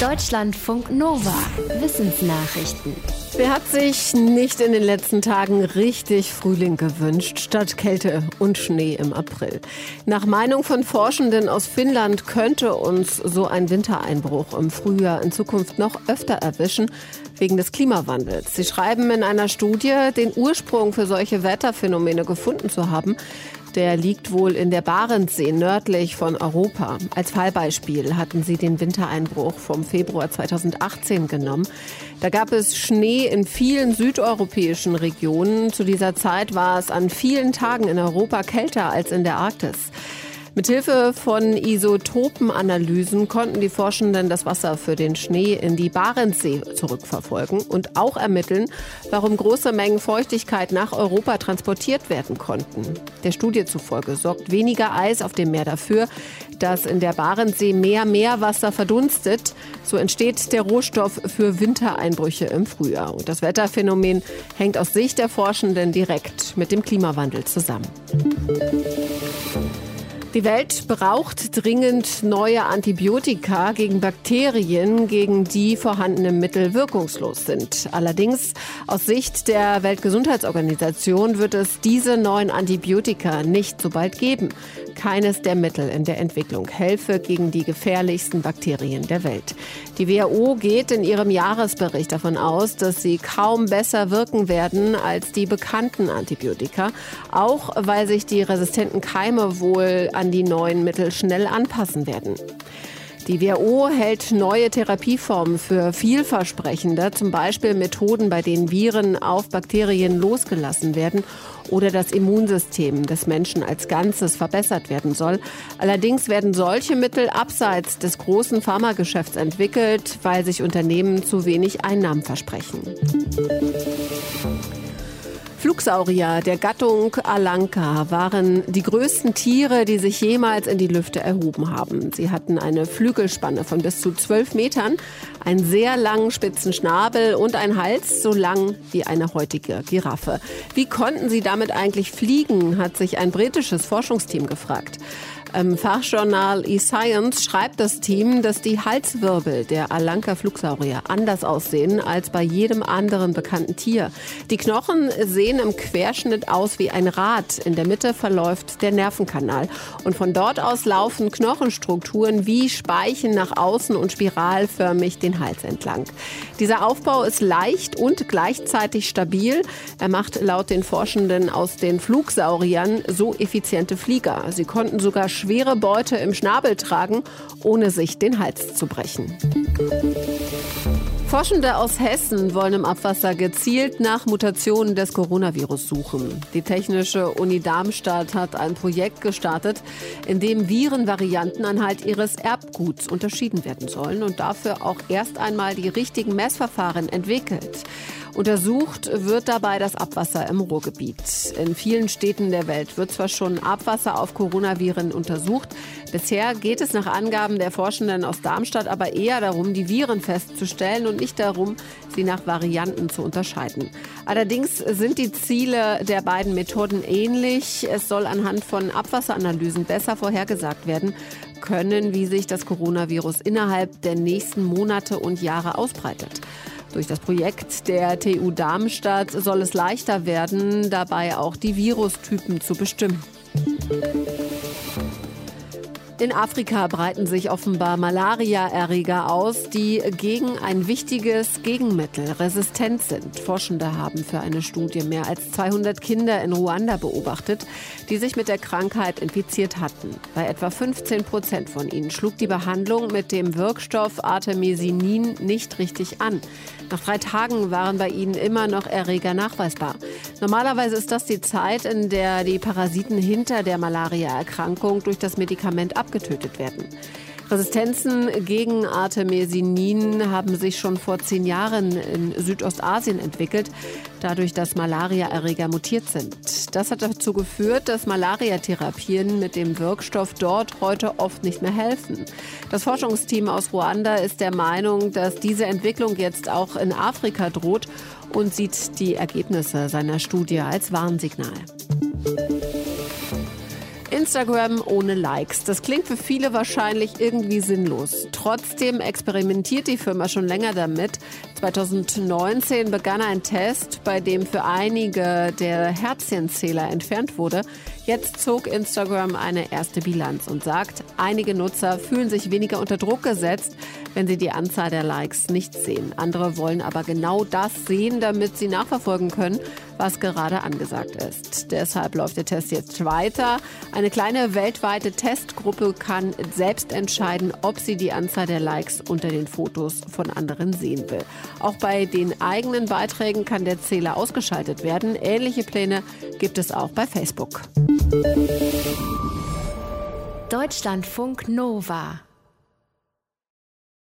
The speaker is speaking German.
Deutschlandfunk Nova. Wissensnachrichten. Wer hat sich nicht in den letzten Tagen richtig Frühling gewünscht, statt Kälte und Schnee im April? Nach Meinung von Forschenden aus Finnland könnte uns so ein Wintereinbruch im Frühjahr in Zukunft noch öfter erwischen, wegen des Klimawandels. Sie schreiben in einer Studie, den Ursprung für solche Wetterphänomene gefunden zu haben der liegt wohl in der Barentssee nördlich von Europa. Als Fallbeispiel hatten sie den Wintereinbruch vom Februar 2018 genommen. Da gab es Schnee in vielen südeuropäischen Regionen. Zu dieser Zeit war es an vielen Tagen in Europa kälter als in der Arktis. Mithilfe von Isotopenanalysen konnten die Forschenden das Wasser für den Schnee in die Barentssee zurückverfolgen und auch ermitteln, warum große Mengen Feuchtigkeit nach Europa transportiert werden konnten. Der Studie zufolge sorgt weniger Eis auf dem Meer dafür, dass in der Barentssee mehr Meerwasser verdunstet. So entsteht der Rohstoff für Wintereinbrüche im Frühjahr. Und das Wetterphänomen hängt aus Sicht der Forschenden direkt mit dem Klimawandel zusammen. Die Welt braucht dringend neue Antibiotika gegen Bakterien, gegen die vorhandene Mittel wirkungslos sind. Allerdings aus Sicht der Weltgesundheitsorganisation wird es diese neuen Antibiotika nicht so bald geben. Keines der Mittel in der Entwicklung helfe gegen die gefährlichsten Bakterien der Welt. Die WHO geht in ihrem Jahresbericht davon aus, dass sie kaum besser wirken werden als die bekannten Antibiotika, auch weil sich die resistenten Keime wohl an die neuen Mittel schnell anpassen werden. Die WHO hält neue Therapieformen für vielversprechender, zum Beispiel Methoden, bei denen Viren auf Bakterien losgelassen werden oder das Immunsystem des Menschen als Ganzes verbessert werden soll. Allerdings werden solche Mittel abseits des großen Pharmageschäfts entwickelt, weil sich Unternehmen zu wenig Einnahmen versprechen. Flugsaurier der Gattung Alanka waren die größten Tiere, die sich jemals in die Lüfte erhoben haben. Sie hatten eine Flügelspanne von bis zu zwölf Metern, einen sehr langen spitzen Schnabel und einen Hals so lang wie eine heutige Giraffe. Wie konnten sie damit eigentlich fliegen, hat sich ein britisches Forschungsteam gefragt. Im Fachjournal eScience schreibt das Team, dass die Halswirbel der Alanka-Flugsaurier anders aussehen als bei jedem anderen bekannten Tier. Die Knochen sehen im Querschnitt aus wie ein Rad. In der Mitte verläuft der Nervenkanal. Und von dort aus laufen Knochenstrukturen wie Speichen nach außen und spiralförmig den Hals entlang. Dieser Aufbau ist leicht und gleichzeitig stabil. Er macht laut den Forschenden aus den Flugsauriern so effiziente Flieger. Sie konnten sogar schwere Beute im Schnabel tragen, ohne sich den Hals zu brechen. Forschende aus Hessen wollen im Abwasser gezielt nach Mutationen des Coronavirus suchen. Die Technische Uni Darmstadt hat ein Projekt gestartet, in dem Virenvarianten anhand ihres Erbguts unterschieden werden sollen und dafür auch erst einmal die richtigen Messverfahren entwickelt. Untersucht wird dabei das Abwasser im Ruhrgebiet. In vielen Städten der Welt wird zwar schon Abwasser auf Coronaviren untersucht. Bisher geht es nach Angaben der Forschenden aus Darmstadt aber eher darum, die Viren festzustellen und nicht darum, sie nach Varianten zu unterscheiden. Allerdings sind die Ziele der beiden Methoden ähnlich. Es soll anhand von Abwasseranalysen besser vorhergesagt werden können, wie sich das Coronavirus innerhalb der nächsten Monate und Jahre ausbreitet. Durch das Projekt der TU Darmstadt soll es leichter werden, dabei auch die Virustypen zu bestimmen. In Afrika breiten sich offenbar Malaria-Erreger aus, die gegen ein wichtiges Gegenmittel resistent sind. Forschende haben für eine Studie mehr als 200 Kinder in Ruanda beobachtet, die sich mit der Krankheit infiziert hatten. Bei etwa 15 Prozent von ihnen schlug die Behandlung mit dem Wirkstoff Artemisinin nicht richtig an. Nach drei Tagen waren bei ihnen immer noch Erreger nachweisbar. Normalerweise ist das die Zeit, in der die Parasiten hinter der Malaria-Erkrankung durch das Medikament abgetötet werden. Resistenzen gegen Artemisinin haben sich schon vor zehn Jahren in Südostasien entwickelt, dadurch, dass Malariaerreger mutiert sind. Das hat dazu geführt, dass Malariatherapien mit dem Wirkstoff dort heute oft nicht mehr helfen. Das Forschungsteam aus Ruanda ist der Meinung, dass diese Entwicklung jetzt auch in Afrika droht und sieht die Ergebnisse seiner Studie als Warnsignal. Instagram ohne Likes. Das klingt für viele wahrscheinlich irgendwie sinnlos. Trotzdem experimentiert die Firma schon länger damit. 2019 begann ein Test, bei dem für einige der Herzchenzähler entfernt wurde. Jetzt zog Instagram eine erste Bilanz und sagt, einige Nutzer fühlen sich weniger unter Druck gesetzt, wenn sie die Anzahl der Likes nicht sehen. Andere wollen aber genau das sehen, damit sie nachverfolgen können, was gerade angesagt ist. Deshalb läuft der Test jetzt weiter. Eine kleine weltweite Testgruppe kann selbst entscheiden, ob sie die Anzahl der Likes unter den Fotos von anderen sehen will. Auch bei den eigenen Beiträgen kann der Zähler ausgeschaltet werden. Ähnliche Pläne gibt es auch bei Facebook. Deutschlandfunk Nova